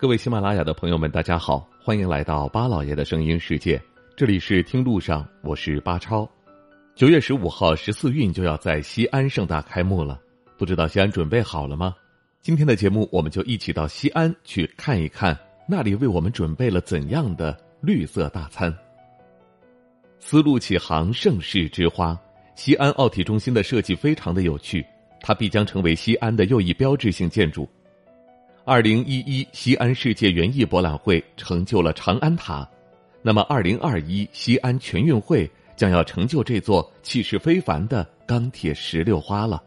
各位喜马拉雅的朋友们，大家好，欢迎来到巴老爷的声音世界。这里是听路上，我是巴超。九月十五号，十四运就要在西安盛大开幕了，不知道西安准备好了吗？今天的节目，我们就一起到西安去看一看，那里为我们准备了怎样的绿色大餐。丝路启航，盛世之花，西安奥体中心的设计非常的有趣，它必将成为西安的又一标志性建筑。二零一一西安世界园艺博览会成就了长安塔，那么二零二一西安全运会将要成就这座气势非凡的钢铁石榴花了。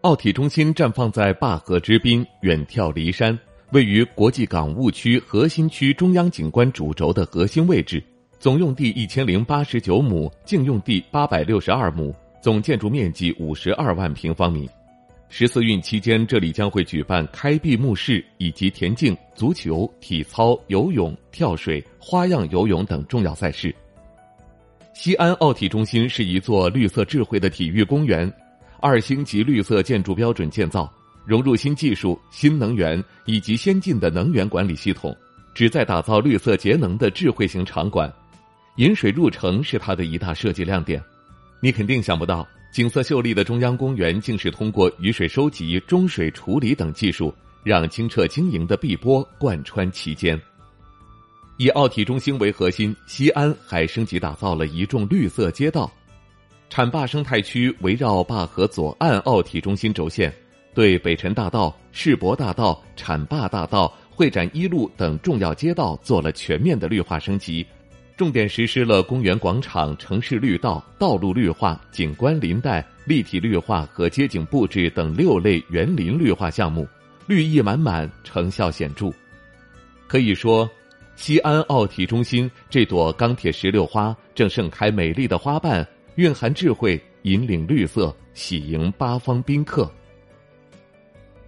奥体中心绽放在灞河之滨，远眺骊山，位于国际港务区核心区中央景观主轴的核心位置，总用地一千零八十九亩，净用地八百六十二亩，总建筑面积五十二万平方米。十四运期间，这里将会举办开闭幕式以及田径、足球、体操、游泳、跳水、花样游泳等重要赛事。西安奥体中心是一座绿色智慧的体育公园，二星级绿色建筑标准建造，融入新技术、新能源以及先进的能源管理系统，旨在打造绿色节能的智慧型场馆。引水入城是它的一大设计亮点，你肯定想不到。景色秀丽的中央公园，竟是通过雨水收集、中水处理等技术，让清澈晶莹的碧波贯穿其间。以奥体中心为核心，西安还升级打造了一众绿色街道。浐灞生态区围绕灞河左岸奥体中心轴线，对北辰大道、世博大道、浐灞大道、会展一路等重要街道做了全面的绿化升级。重点实施了公园广场、城市绿道、道路绿化、景观林带、立体绿化和街景布置等六类园林绿化项目，绿意满满，成效显著。可以说，西安奥体中心这朵钢铁石榴花正盛开美丽的花瓣，蕴含智慧，引领绿色，喜迎八方宾客。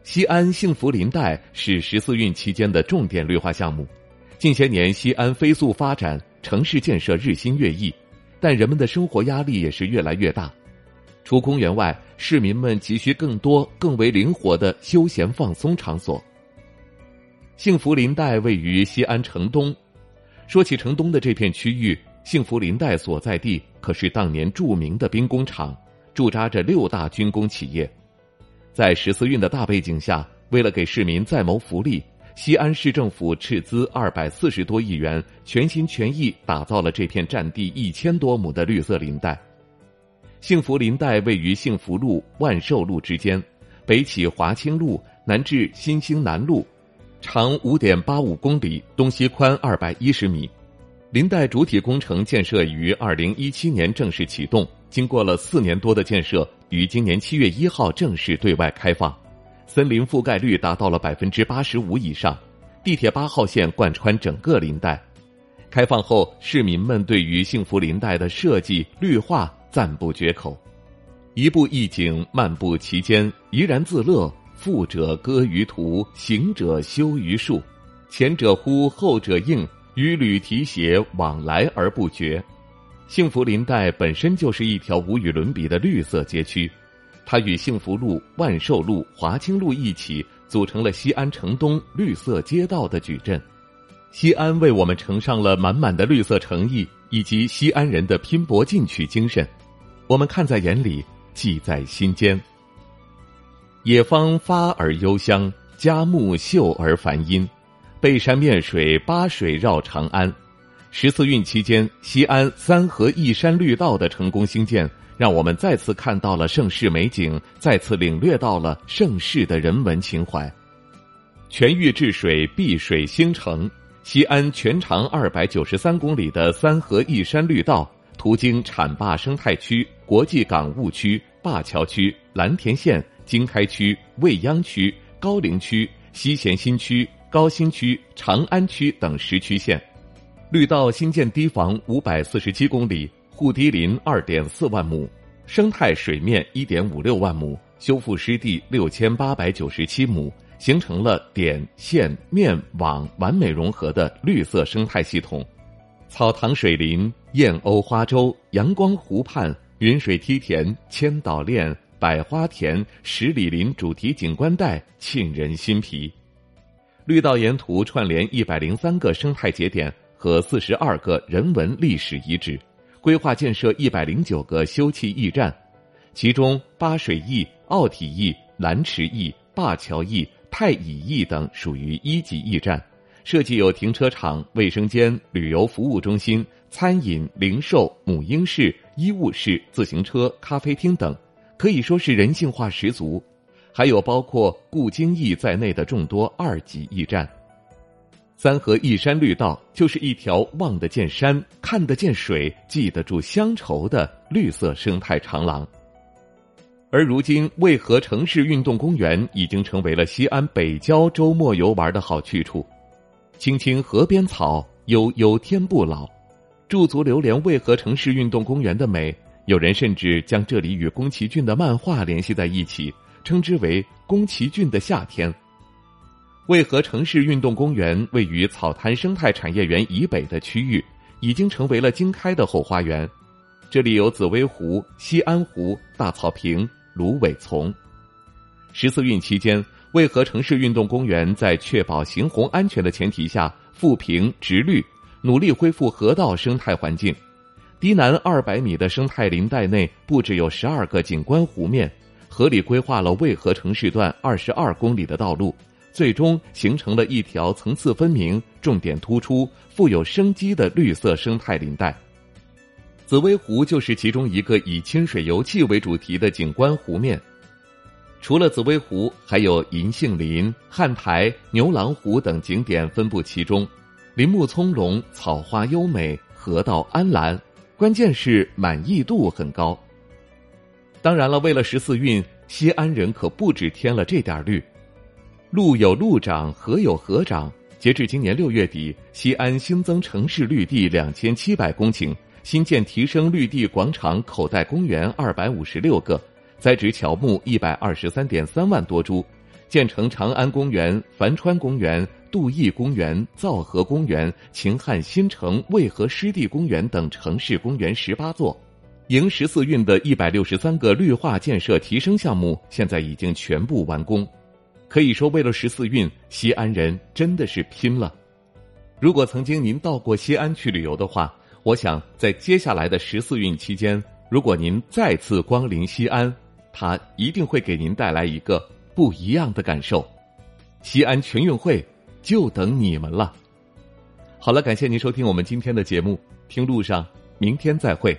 西安幸福林带是十四运期间的重点绿化项目。近些年，西安飞速发展。城市建设日新月异，但人们的生活压力也是越来越大。除公园外，市民们急需更多、更为灵活的休闲放松场所。幸福林带位于西安城东。说起城东的这片区域，幸福林带所在地可是当年著名的兵工厂，驻扎着六大军工企业。在十四运的大背景下，为了给市民再谋福利。西安市政府斥资二百四十多亿元，全心全意打造了这片占地一千多亩的绿色林带。幸福林带位于幸福路、万寿路之间，北起华清路，南至新兴南路，长五点八五公里，东西宽二百一十米。林带主体工程建设于二零一七年正式启动，经过了四年多的建设，于今年七月一号正式对外开放。森林覆盖率达到了百分之八十五以上，地铁八号线贯穿整个林带。开放后，市民们对于幸福林带的设计绿化赞不绝口。一步一景，漫步其间，怡然自乐。富者歌于途，行者修于树。前者呼，后者应，与履提携，往来而不绝。幸福林带本身就是一条无与伦比的绿色街区。它与幸福路、万寿路、华清路一起组成了西安城东绿色街道的矩阵。西安为我们呈上了满满的绿色诚意以及西安人的拼搏进取精神，我们看在眼里，记在心间。野芳发而幽香，佳木秀而繁阴，背山面水，八水绕长安。十四运期间，西安三河一山绿道的成功兴建。让我们再次看到了盛世美景，再次领略到了盛世的人文情怀。全域治水，碧水兴城。西安全长二百九十三公里的三河一山绿道，途经浐灞生态区、国际港务区、灞桥区、蓝田县、经开区、未央区、高陵区、西咸新区、高新区、长安区等十区县。绿道新建堤防五百四十七公里。护堤林二点四万亩，生态水面一点五六万亩，修复湿地六千八百九十七亩，形成了点线面网完美融合的绿色生态系统。草塘水林、燕鸥花洲、阳光湖畔、云水梯田、千岛链、百花田、十里林主题景观带沁人心脾。绿道沿途串联一百零三个生态节点和四十二个人文历史遗址，规划建设一百零九个休憩驿站，其中八水驿、奥体驿、蓝池驿、灞桥驿、太乙驿等属于一级驿站。设计有停车场、卫生间、旅游服务中心、餐饮、零售、母婴室、医务室、自行车、咖啡厅等，可以说是人性化十足。还有包括顾京驿在内的众多二级驿站。三河一山绿道就是一条望得见山、看得见水、记得住乡愁的绿色生态长廊。而如今，渭河城市运动公园已经成为了西安北郊周末游玩的好去处。青青河边草，悠悠天不老，驻足流连渭河城市运动公园的美。有人甚至将这里与宫崎骏的漫画联系在一起，称之为“宫崎骏的夏天”。渭河城市运动公园位于草滩生态产业园以北的区域，已经成为了经开的后花园。这里有紫薇湖、西安湖、大草坪、芦苇丛。十四运期间。渭河城市运动公园在确保行洪安全的前提下，复平植绿，努力恢复河道生态环境。堤南二百米的生态林带内布置有十二个景观湖面，合理规划了渭河城市段二十二公里的道路，最终形成了一条层次分明、重点突出、富有生机的绿色生态林带。紫薇湖就是其中一个以清水油气为主题的景观湖面。除了紫薇湖，还有银杏林、汉台、牛郎湖等景点分布其中，林木葱茏，草花优美，河道安澜，关键是满意度很高。当然了，为了十四运，西安人可不止添了这点绿，路有路长，河有河长。截至今年六月底，西安新增城市绿地两千七百公顷，新建提升绿地广场、口袋公园二百五十六个。栽植乔木一百二十三点三万多株，建成长安公园、樊川公园、杜邑公园、皂河公园、秦汉新城渭河湿地公园等城市公园十八座。迎十四运的一百六十三个绿化建设提升项目，现在已经全部完工。可以说，为了十四运，西安人真的是拼了。如果曾经您到过西安去旅游的话，我想在接下来的十四运期间，如果您再次光临西安，它一定会给您带来一个不一样的感受，西安全运会就等你们了。好了，感谢您收听我们今天的节目，听路上，明天再会。